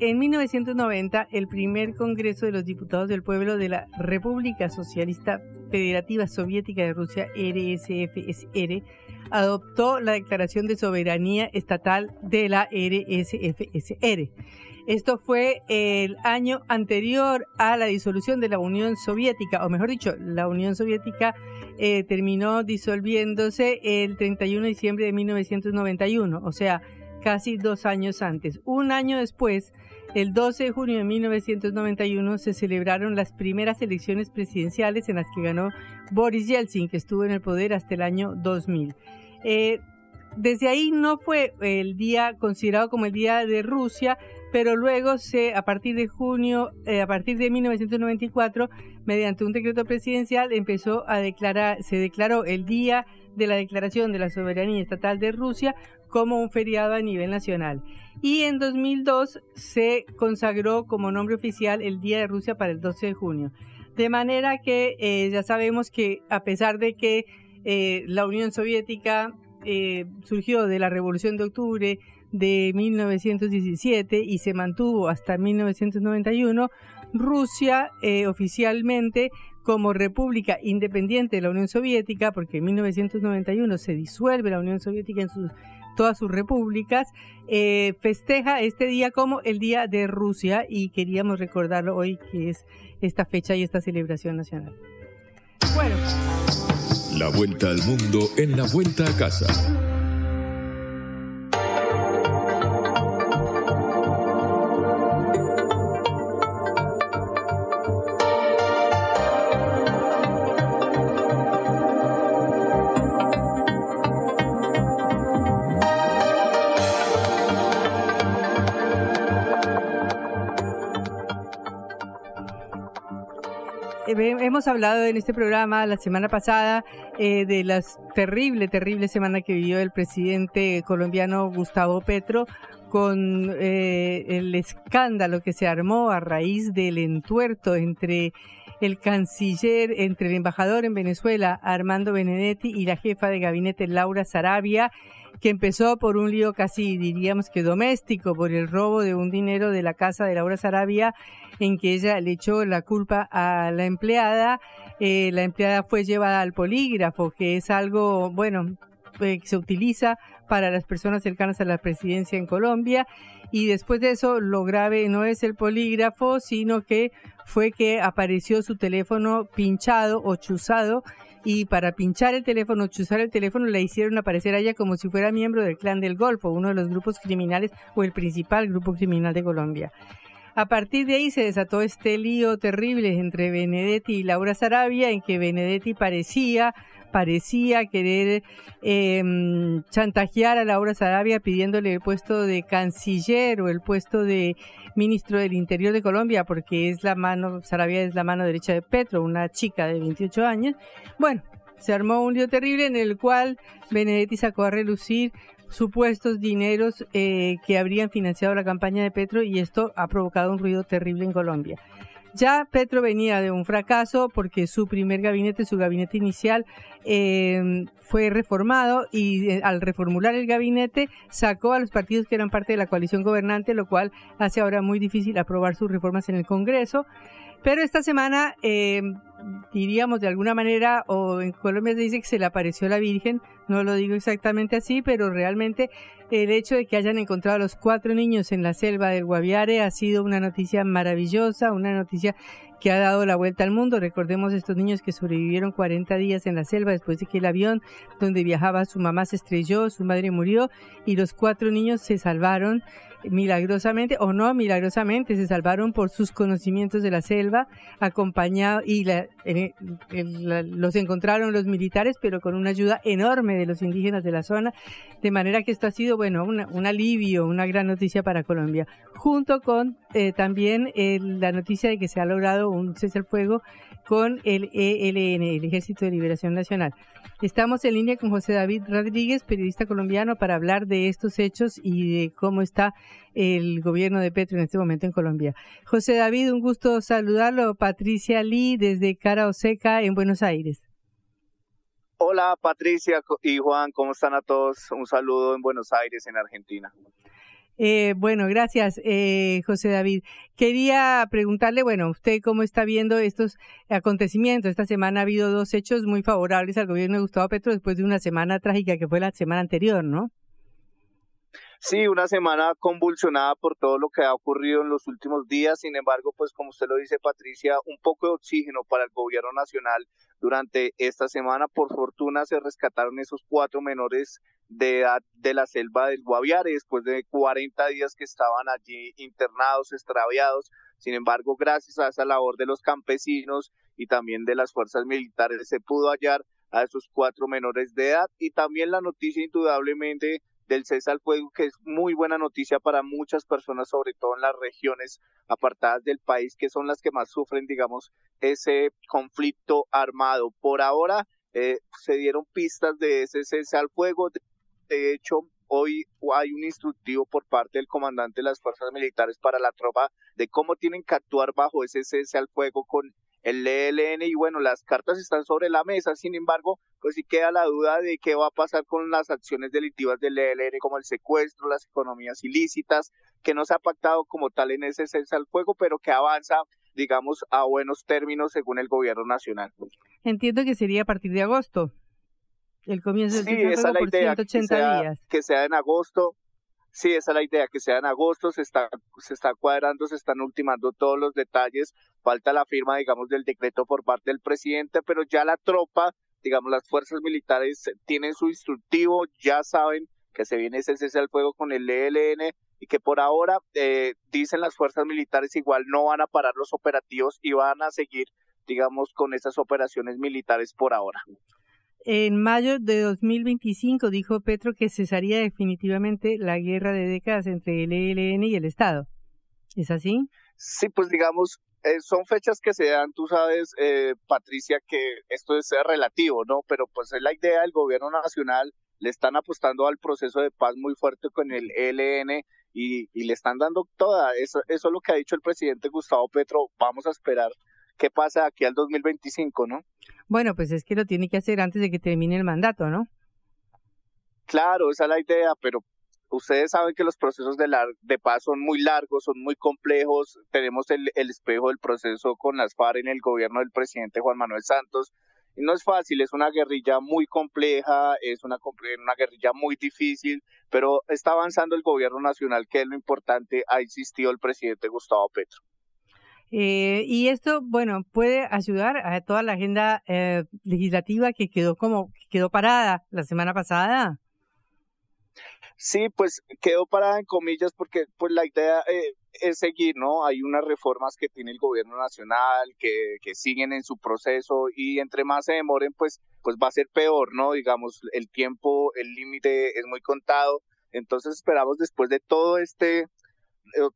en 1990, el primer Congreso de los Diputados del Pueblo de la República Socialista Federativa Soviética de Rusia, RSFSR, adoptó la Declaración de Soberanía Estatal de la RSFSR. Esto fue el año anterior a la disolución de la Unión Soviética, o mejor dicho, la Unión Soviética eh, terminó disolviéndose el 31 de diciembre de 1991, o sea, casi dos años antes. Un año después, el 12 de junio de 1991, se celebraron las primeras elecciones presidenciales en las que ganó Boris Yeltsin, que estuvo en el poder hasta el año 2000. Eh, desde ahí no fue el día considerado como el día de Rusia, pero luego se, a partir de junio, eh, a partir de 1994, mediante un decreto presidencial, empezó a declarar, se declaró el día de la declaración de la soberanía estatal de Rusia como un feriado a nivel nacional. Y en 2002 se consagró como nombre oficial el Día de Rusia para el 12 de junio. De manera que eh, ya sabemos que a pesar de que eh, la Unión Soviética surgió de la Revolución de Octubre, de 1917 y se mantuvo hasta 1991, Rusia eh, oficialmente como república independiente de la Unión Soviética, porque en 1991 se disuelve la Unión Soviética en sus, todas sus repúblicas, eh, festeja este día como el Día de Rusia y queríamos recordarlo hoy que es esta fecha y esta celebración nacional. Bueno. La vuelta al mundo en la vuelta a casa. Hemos hablado en este programa la semana pasada eh, de la terrible, terrible semana que vivió el presidente colombiano Gustavo Petro con eh, el escándalo que se armó a raíz del entuerto entre el canciller, entre el embajador en Venezuela, Armando Benedetti, y la jefa de gabinete, Laura Sarabia, que empezó por un lío casi diríamos que doméstico, por el robo de un dinero de la casa de Laura Sarabia, en que ella le echó la culpa a la empleada. Eh, la empleada fue llevada al polígrafo, que es algo, bueno, eh, que se utiliza para las personas cercanas a la presidencia en Colombia. Y después de eso, lo grave no es el polígrafo, sino que fue que apareció su teléfono pinchado o chuzado y para pinchar el teléfono, chuzar el teléfono, le hicieron aparecer a ella como si fuera miembro del Clan del Golfo, uno de los grupos criminales o el principal grupo criminal de Colombia. A partir de ahí se desató este lío terrible entre Benedetti y Laura Sarabia, en que Benedetti parecía parecía querer em, chantajear a Laura Sarabia pidiéndole el puesto de canciller o el puesto de ministro del Interior de Colombia, porque es la mano, Sarabia es la mano derecha de Petro, una chica de 28 años. Bueno, se armó un lío terrible en el cual Benedetti sacó a relucir supuestos dineros eh, que habrían financiado la campaña de Petro y esto ha provocado un ruido terrible en Colombia. Ya Petro venía de un fracaso porque su primer gabinete, su gabinete inicial, eh, fue reformado y eh, al reformular el gabinete sacó a los partidos que eran parte de la coalición gobernante, lo cual hace ahora muy difícil aprobar sus reformas en el Congreso. Pero esta semana, eh, diríamos de alguna manera, o en Colombia se dice que se le apareció la Virgen, no lo digo exactamente así, pero realmente el hecho de que hayan encontrado a los cuatro niños en la selva del Guaviare ha sido una noticia maravillosa, una noticia que ha dado la vuelta al mundo. Recordemos estos niños que sobrevivieron 40 días en la selva después de que el avión donde viajaba su mamá se estrelló, su madre murió y los cuatro niños se salvaron milagrosamente o no milagrosamente, se salvaron por sus conocimientos de la selva, acompañado y los encontraron los militares, pero con una ayuda enorme de los indígenas de la zona, de manera que esto ha sido, bueno, un alivio, una gran noticia para Colombia, junto con eh, también la noticia de que se ha logrado un cese al fuego con el ELN, el Ejército de Liberación Nacional. Estamos en línea con José David Rodríguez, periodista colombiano, para hablar de estos hechos y de cómo está el gobierno de Petro en este momento en Colombia. José David, un gusto saludarlo. Patricia Lee desde Cara Oseca en Buenos Aires. Hola Patricia y Juan, ¿cómo están a todos? Un saludo en Buenos Aires, en Argentina. Eh, bueno, gracias, eh, José David. Quería preguntarle, bueno, usted cómo está viendo estos acontecimientos. Esta semana ha habido dos hechos muy favorables al gobierno de Gustavo Petro después de una semana trágica que fue la semana anterior, ¿no? Sí, una semana convulsionada por todo lo que ha ocurrido en los últimos días. Sin embargo, pues como usted lo dice, Patricia, un poco de oxígeno para el gobierno nacional durante esta semana. Por fortuna se rescataron esos cuatro menores de edad de la selva del Guaviare después de 40 días que estaban allí internados, extraviados. Sin embargo, gracias a esa labor de los campesinos y también de las fuerzas militares se pudo hallar a esos cuatro menores de edad y también la noticia indudablemente del cese al fuego, que es muy buena noticia para muchas personas, sobre todo en las regiones apartadas del país, que son las que más sufren, digamos, ese conflicto armado. Por ahora eh, se dieron pistas de ese cese al fuego. De hecho, hoy hay un instructivo por parte del comandante de las fuerzas militares para la tropa de cómo tienen que actuar bajo ese cese al fuego con el ELN y bueno, las cartas están sobre la mesa, sin embargo, pues sí queda la duda de qué va a pasar con las acciones delictivas del ELN como el secuestro, las economías ilícitas, que no se ha pactado como tal en ese cese al fuego, pero que avanza, digamos, a buenos términos según el gobierno nacional. Entiendo que sería a partir de agosto. El comienzo del cese al fuego por 180 días. Que sea en agosto, Sí, esa es la idea, que sea en agosto, se está, se está cuadrando, se están ultimando todos los detalles, falta la firma, digamos, del decreto por parte del presidente, pero ya la tropa, digamos, las fuerzas militares tienen su instructivo, ya saben que se viene ese cese al fuego con el ELN y que por ahora, eh, dicen las fuerzas militares, igual no van a parar los operativos y van a seguir, digamos, con esas operaciones militares por ahora. En mayo de 2025 dijo Petro que cesaría definitivamente la guerra de décadas entre el ELN y el Estado. ¿Es así? Sí, pues digamos, eh, son fechas que se dan, tú sabes, eh, Patricia, que esto es relativo, ¿no? Pero pues es la idea del gobierno nacional, le están apostando al proceso de paz muy fuerte con el ELN y, y le están dando toda, eso, eso es lo que ha dicho el presidente Gustavo Petro, vamos a esperar qué pasa aquí al 2025, ¿no? Bueno, pues es que lo tiene que hacer antes de que termine el mandato, ¿no? Claro, esa es la idea, pero ustedes saben que los procesos de, de paz son muy largos, son muy complejos. Tenemos el, el espejo del proceso con las FARC en el gobierno del presidente Juan Manuel Santos. Y no es fácil, es una guerrilla muy compleja, es una, una guerrilla muy difícil, pero está avanzando el gobierno nacional, que es lo importante, ha insistido el presidente Gustavo Petro. Eh, y esto, bueno, puede ayudar a toda la agenda eh, legislativa que quedó como quedó parada la semana pasada. Sí, pues quedó parada en comillas porque pues la idea eh, es seguir, ¿no? Hay unas reformas que tiene el gobierno nacional que, que siguen en su proceso y entre más se demoren, pues, pues va a ser peor, ¿no? Digamos, el tiempo, el límite es muy contado. Entonces esperamos después de todo este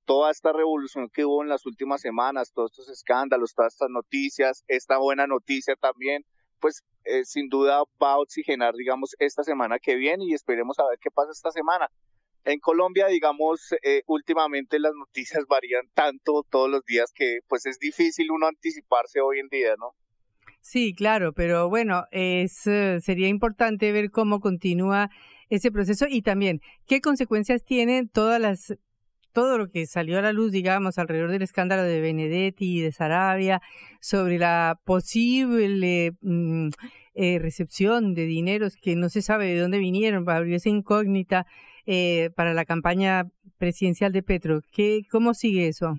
toda esta revolución que hubo en las últimas semanas, todos estos escándalos, todas estas noticias, esta buena noticia también, pues eh, sin duda va a oxigenar, digamos, esta semana que viene y esperemos a ver qué pasa esta semana. En Colombia, digamos, eh, últimamente las noticias [laughs] varían tanto todos los días que pues es difícil uno anticiparse hoy en día, ¿no? Sí, claro, pero bueno, es, sería importante ver cómo continúa ese proceso y también qué consecuencias tienen todas las todo lo que salió a la luz, digamos, alrededor del escándalo de Benedetti y de Sarabia, sobre la posible mm, eh, recepción de dineros que no se sabe de dónde vinieron, abrir esa incógnita eh, para la campaña presidencial de Petro. ¿Qué, ¿Cómo sigue eso?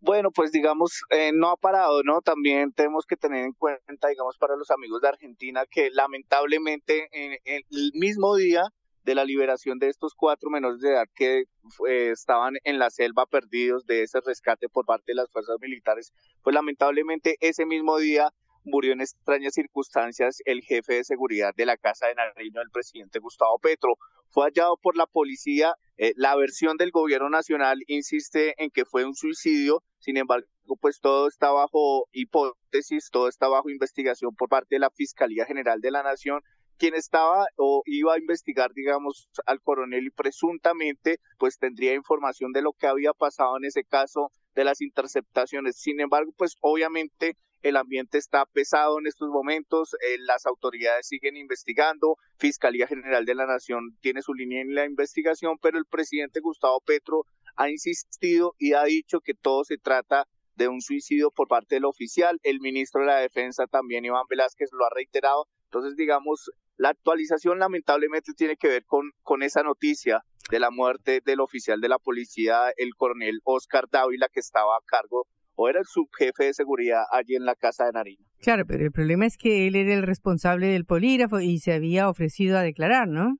Bueno, pues digamos, eh, no ha parado, ¿no? También tenemos que tener en cuenta, digamos, para los amigos de Argentina, que lamentablemente en el mismo día de la liberación de estos cuatro menores de edad que eh, estaban en la selva perdidos de ese rescate por parte de las fuerzas militares, pues lamentablemente ese mismo día murió en extrañas circunstancias el jefe de seguridad de la Casa de Nariño del presidente Gustavo Petro. Fue hallado por la policía. Eh, la versión del gobierno nacional insiste en que fue un suicidio. Sin embargo, pues todo está bajo hipótesis, todo está bajo investigación por parte de la Fiscalía General de la Nación quien estaba o iba a investigar, digamos, al coronel y presuntamente, pues tendría información de lo que había pasado en ese caso de las interceptaciones. Sin embargo, pues obviamente el ambiente está pesado en estos momentos, eh, las autoridades siguen investigando, Fiscalía General de la Nación tiene su línea en la investigación, pero el presidente Gustavo Petro ha insistido y ha dicho que todo se trata de un suicidio por parte del oficial. El ministro de la Defensa también, Iván Velázquez, lo ha reiterado. Entonces, digamos, la actualización lamentablemente tiene que ver con, con esa noticia de la muerte del oficial de la policía, el coronel Oscar Dávila, que estaba a cargo o era el subjefe de seguridad allí en la casa de Nariño. Claro, pero el problema es que él era el responsable del polígrafo y se había ofrecido a declarar, ¿no?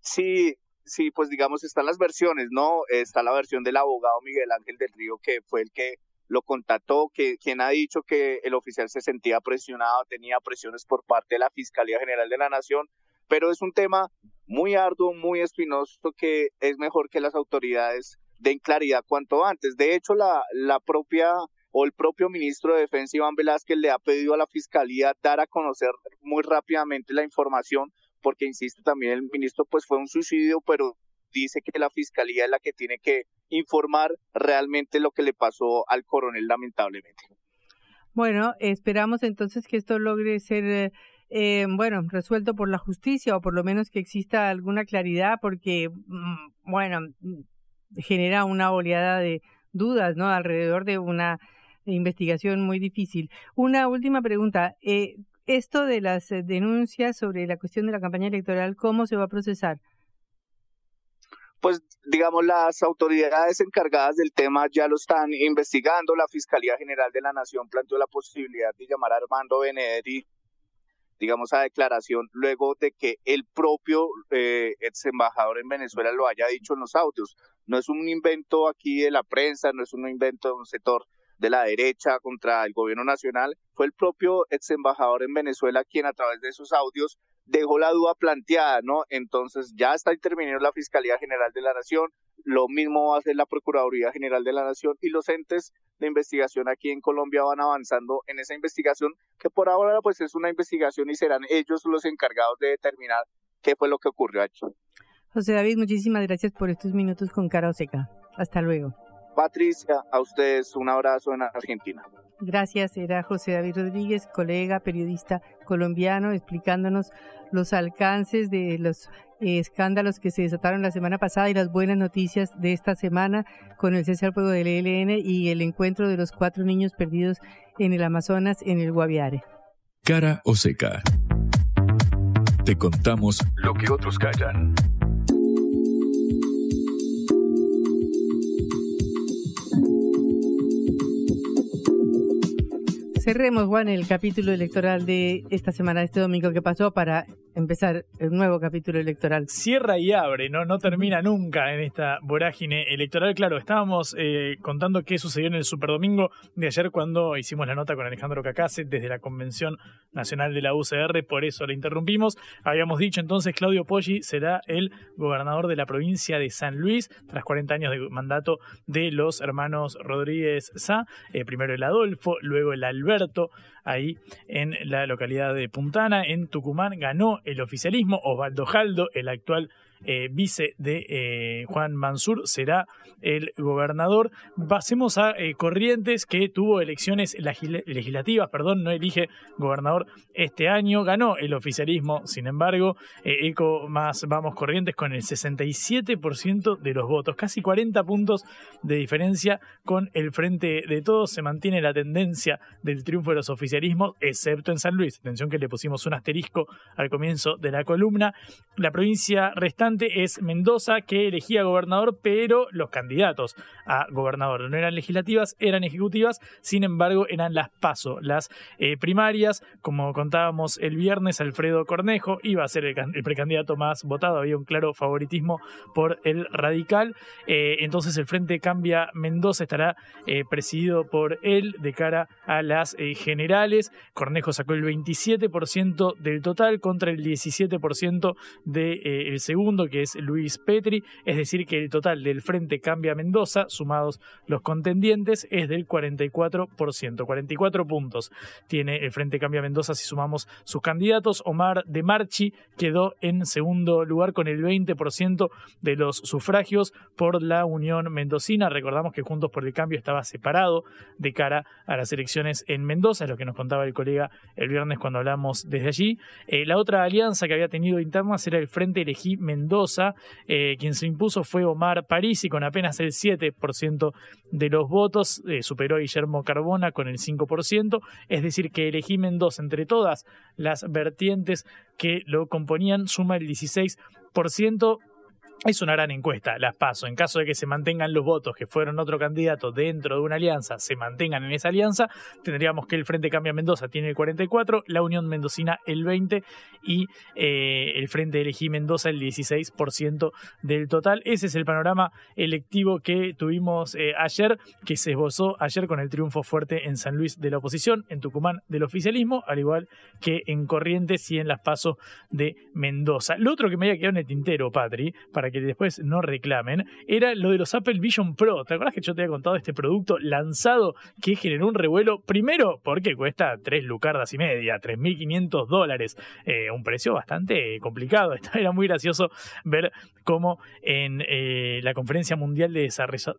Sí, sí, pues digamos, están las versiones, ¿no? Está la versión del abogado Miguel Ángel del Río, que fue el que lo contactó, que quien ha dicho que el oficial se sentía presionado, tenía presiones por parte de la Fiscalía General de la Nación, pero es un tema muy arduo, muy espinoso, que es mejor que las autoridades den claridad cuanto antes. De hecho, la, la propia o el propio ministro de Defensa, Iván Velázquez, le ha pedido a la Fiscalía dar a conocer muy rápidamente la información porque insiste también el ministro, pues fue un suicidio, pero dice que la fiscalía es la que tiene que informar realmente lo que le pasó al coronel, lamentablemente. Bueno, esperamos entonces que esto logre ser, eh, bueno, resuelto por la justicia o por lo menos que exista alguna claridad, porque, mm, bueno, genera una oleada de dudas, ¿no? Alrededor de una investigación muy difícil. Una última pregunta. Eh, esto de las denuncias sobre la cuestión de la campaña electoral, ¿cómo se va a procesar? Pues digamos, las autoridades encargadas del tema ya lo están investigando. La Fiscalía General de la Nación planteó la posibilidad de llamar a Armando Benedetti, digamos, a declaración luego de que el propio eh, ex embajador en Venezuela lo haya dicho en los audios. No es un invento aquí de la prensa, no es un invento de un sector de la derecha contra el gobierno nacional, fue el propio ex embajador en Venezuela quien a través de esos audios dejó la duda planteada, ¿no? Entonces ya está interviniendo la Fiscalía General de la Nación, lo mismo va a hacer la Procuraduría General de la Nación y los entes de investigación aquí en Colombia van avanzando en esa investigación que por ahora pues es una investigación y serán ellos los encargados de determinar qué fue lo que ocurrió aquí. José David, muchísimas gracias por estos minutos con Cara Oseca. Hasta luego. Patricia, a ustedes un abrazo en Argentina. Gracias, era José David Rodríguez, colega, periodista colombiano, explicándonos los alcances de los eh, escándalos que se desataron la semana pasada y las buenas noticias de esta semana con el cese al fuego del ELN y el encuentro de los cuatro niños perdidos en el Amazonas, en el Guaviare. Cara o seca. Te contamos lo que otros callan. Cerremos, Juan, el capítulo electoral de esta semana, este domingo que pasó, para empezar el nuevo capítulo electoral. Cierra y abre, ¿no? No termina nunca en esta vorágine electoral. Claro, estábamos eh, contando qué sucedió en el Superdomingo de ayer cuando hicimos la nota con Alejandro Cacase desde la Convención Nacional de la UCR, por eso le interrumpimos. Habíamos dicho entonces Claudio Poggi será el gobernador de la provincia de San Luis tras 40 años de mandato de los hermanos Rodríguez Sá, eh, primero el Adolfo, luego el Alberto, ahí en la localidad de Puntana, en Tucumán, ganó el oficialismo. Osvaldo Jaldo, el actual eh, vice de eh, Juan Mansur, será el gobernador. Pasemos a eh, Corrientes, que tuvo elecciones legislativas, perdón, no elige gobernador este año. Ganó el oficialismo, sin embargo, Eco más Vamos Corrientes con el 67% de los votos, casi 40 puntos de diferencia con el Frente de Todos. Se mantiene la tendencia del triunfo de los oficialismos, excepto en San Luis. Atención que le pusimos un asterisco al comienzo de la columna. La provincia restante es Mendoza, que elegía gobernador, pero los candidatos a gobernador no eran legislativas, eran ejecutivas, sin embargo eran las PASO, las eh, primarias, como contábamos el viernes, Alfredo Cornejo iba a ser el, precandidato más votado, había un claro favoritismo por el radical, eh, entonces el Frente Cambia Mendoza estará eh, presidido por él de cara a las generales, Cornejo sacó el 27% del total contra el 17% del segundo que es Luis Petri, es decir, que el total del Frente Cambia Mendoza, sumados los contendientes, es del 44%. 44 puntos tiene el Frente Cambia Mendoza si sumamos sus candidatos. Omar de Marchi quedó en segundo lugar con el 20% de los sufragios por la Unión Mendocina. Recordamos que Juntos por el Cambio estaba separado de cara a las elecciones en Mendoza, es lo que nos contaba el colega el viernes cuando hablamos desde allí. Eh, la otra alianza que había tenido internas era el Frente Elegí Mendoza. Eh, quien se impuso fue Omar Parisi con apenas el 7% de los votos. Eh, superó a Guillermo Carbona con el 5%. Es decir, que Elegí Mendoza, entre todas las vertientes que lo componían, suma el 16%. Es una gran encuesta, las paso. En caso de que se mantengan los votos que fueron otro candidato dentro de una alianza, se mantengan en esa alianza, tendríamos que el Frente Cambia Mendoza tiene el 44, la Unión Mendocina el 20 y eh, el Frente Elegí Mendoza el 16% del total. Ese es el panorama electivo que tuvimos eh, ayer, que se esbozó ayer con el triunfo fuerte en San Luis de la oposición, en Tucumán del oficialismo, al igual que en Corrientes y en las pasos de Mendoza. Lo otro que me había quedado en el tintero, Patri, que después no reclamen, era lo de los Apple Vision Pro. ¿Te acuerdas que yo te había contado este producto lanzado que generó un revuelo? Primero, porque cuesta 3 lucardas y media, 3.500 dólares, eh, un precio bastante complicado. [laughs] Era muy gracioso ver cómo en eh, la Conferencia Mundial de,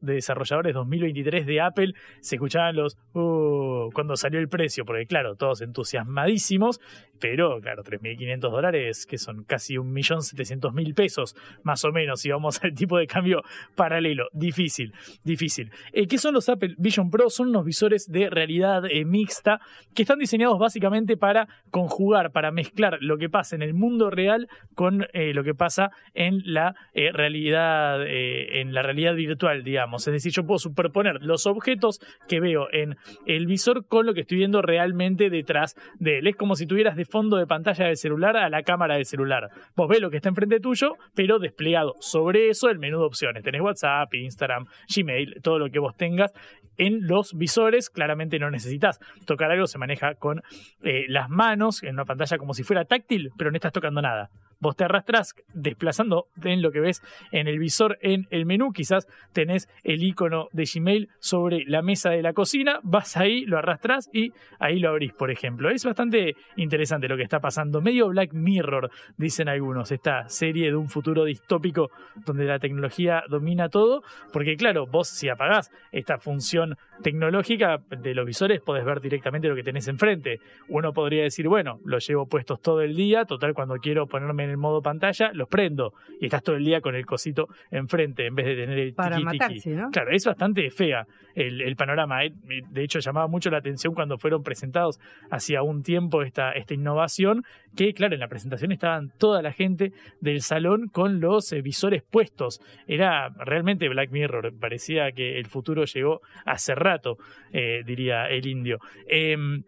Desarrolladores 2023 de Apple se escuchaban los uh, cuando salió el precio, porque claro, todos entusiasmadísimos, pero claro, 3.500 dólares, que son casi 1.700.000 pesos, más o menos, si vamos [laughs] al tipo de cambio paralelo. Difícil, difícil. Eh, ¿Qué son los Apple Vision Pro? Son unos visores de realidad eh, mixta que están diseñados básicamente para conjugar, para mezclar lo que pasa en el mundo real con eh, lo que pasa en la realidad, en la realidad virtual, digamos. Es decir, yo puedo superponer los objetos que veo en el visor con lo que estoy viendo realmente detrás de él. Es como si tuvieras de fondo de pantalla del celular a la cámara del celular. Vos ves lo que está enfrente tuyo, pero desplegado sobre eso el menú de opciones. Tenés WhatsApp, Instagram, Gmail, todo lo que vos tengas. En los visores claramente no necesitas tocar algo, se maneja con eh, las manos en una pantalla como si fuera táctil, pero no estás tocando nada. Vos te arrastras desplazando en lo que ves en el visor en el menú. Quizás tenés el icono de Gmail sobre la mesa de la cocina. Vas ahí, lo arrastras y ahí lo abrís, por ejemplo. Es bastante interesante lo que está pasando. Medio Black Mirror, dicen algunos. Esta serie de un futuro distópico donde la tecnología domina todo. Porque, claro, vos si apagás esta función tecnológica de los visores, podés ver directamente lo que tenés enfrente. Uno podría decir, bueno, los llevo puestos todo el día. Total, cuando quiero ponerme en el modo pantalla, los prendo y estás todo el día con el cosito enfrente en vez de tener el Para tiki, matarse, ¿no? Claro, es bastante fea el, el panorama. ¿eh? De hecho, llamaba mucho la atención cuando fueron presentados hacía un tiempo esta, esta innovación, que claro, en la presentación estaban toda la gente del salón con los eh, visores puestos. Era realmente Black Mirror, parecía que el futuro llegó hace rato, eh, diría el indio. Em,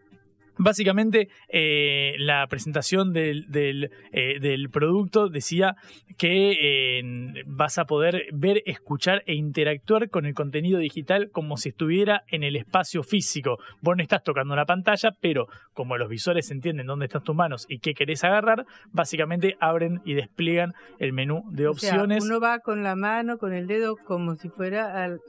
Básicamente, eh, la presentación del, del, eh, del, producto decía que eh, vas a poder ver, escuchar e interactuar con el contenido digital como si estuviera en el espacio físico. Vos no estás tocando una pantalla, pero como los visores entienden dónde están tus manos y qué querés agarrar, básicamente abren y despliegan el menú de opciones. O sea, uno va con la mano, con el dedo, como si fuera al,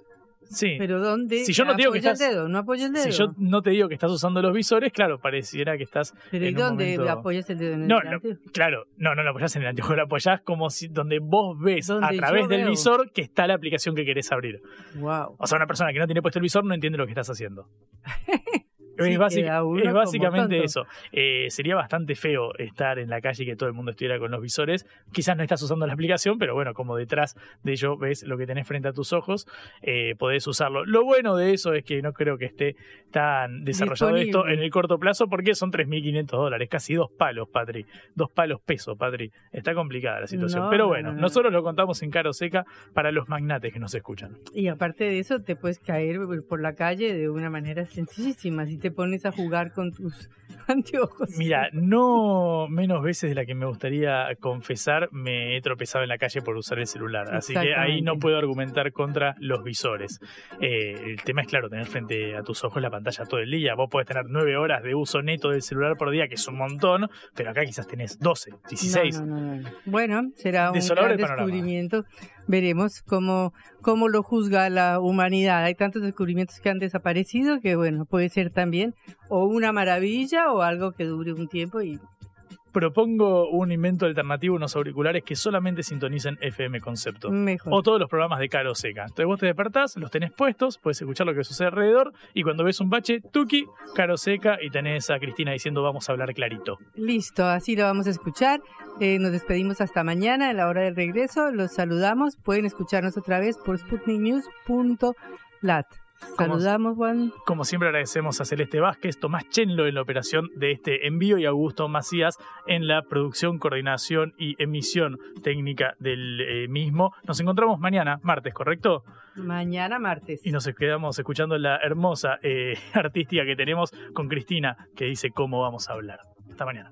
Sí. Pero ¿dónde? Si yo no te digo que apoya estás, el dedo, no apoya el dedo. Si yo no te digo que estás usando los visores, claro, pareciera que estás. Pero ¿y dónde momento- apoyas el dedo en el No, no, claro, no, no lo apoyás en el anteojo, lo apoyás como si donde vos ves a través del veo. visor que está la aplicación que querés abrir. Wow. O sea, una persona que no tiene puesto el visor no entiende lo que estás haciendo. [laughs] Es, básicamente eso. Eh, sería bastante feo estar en la calle y que todo el mundo estuviera con los visores. Quizás no estás usando la aplicación, pero bueno, como detrás de ello ves lo que tenés frente a tus ojos, eh, podés usarlo. Lo bueno de eso es que no creo que esté tan desarrollado esto en el corto plazo porque son 3.500 dólares, casi dos palos, Patri. Dos palos peso, Patri. Está complicada la situación. No, pero no, bueno, no, no. nosotros lo contamos en caro seca para los magnates que nos escuchan. Y aparte de eso, te puedes caer por la calle de una manera sencillísima. Si te te pones a jugar con tus [laughs] anteojos. Mira, no menos veces de la que me gustaría confesar me he tropezado en la calle por usar el celular. Así que ahí no puedo argumentar contra los visores. Eh, el tema es claro, tener frente a tus ojos la pantalla todo el día. Vos podés tener nueve horas de uso neto del celular por día, que es un montón, pero acá quizás tenés 12, 16. bueno, será un gran descubrimiento. Veremos cómo, cómo lo juzga la humanidad. Hay tantos descubrimientos que han desaparecido que, bueno, puede ser también o una maravilla o algo que dure un tiempo y propongo un invento alternativo, unos auriculares que solamente sintonicen FM Concepto. Mejor. O todos los programas de Caro Seca. Entonces vos te despertás, los tenés puestos, puedes escuchar lo que sucede alrededor y cuando ves un bache, tuki, Caro Seca y tenés a Cristina diciendo vamos a hablar clarito. Listo, así lo vamos a escuchar. Eh, nos despedimos hasta mañana, a la hora del regreso. Los saludamos. Pueden escucharnos otra vez por sputniknews.lat. Saludamos, Juan. Como siempre agradecemos a Celeste Vázquez, Tomás Chenlo en la operación de este envío y Augusto Macías en la producción, coordinación y emisión técnica del eh, mismo. Nos encontramos mañana, martes, ¿correcto? Mañana martes. Y nos quedamos escuchando la hermosa eh, [laughs] artística que tenemos con Cristina, que dice cómo vamos a hablar. Hasta mañana.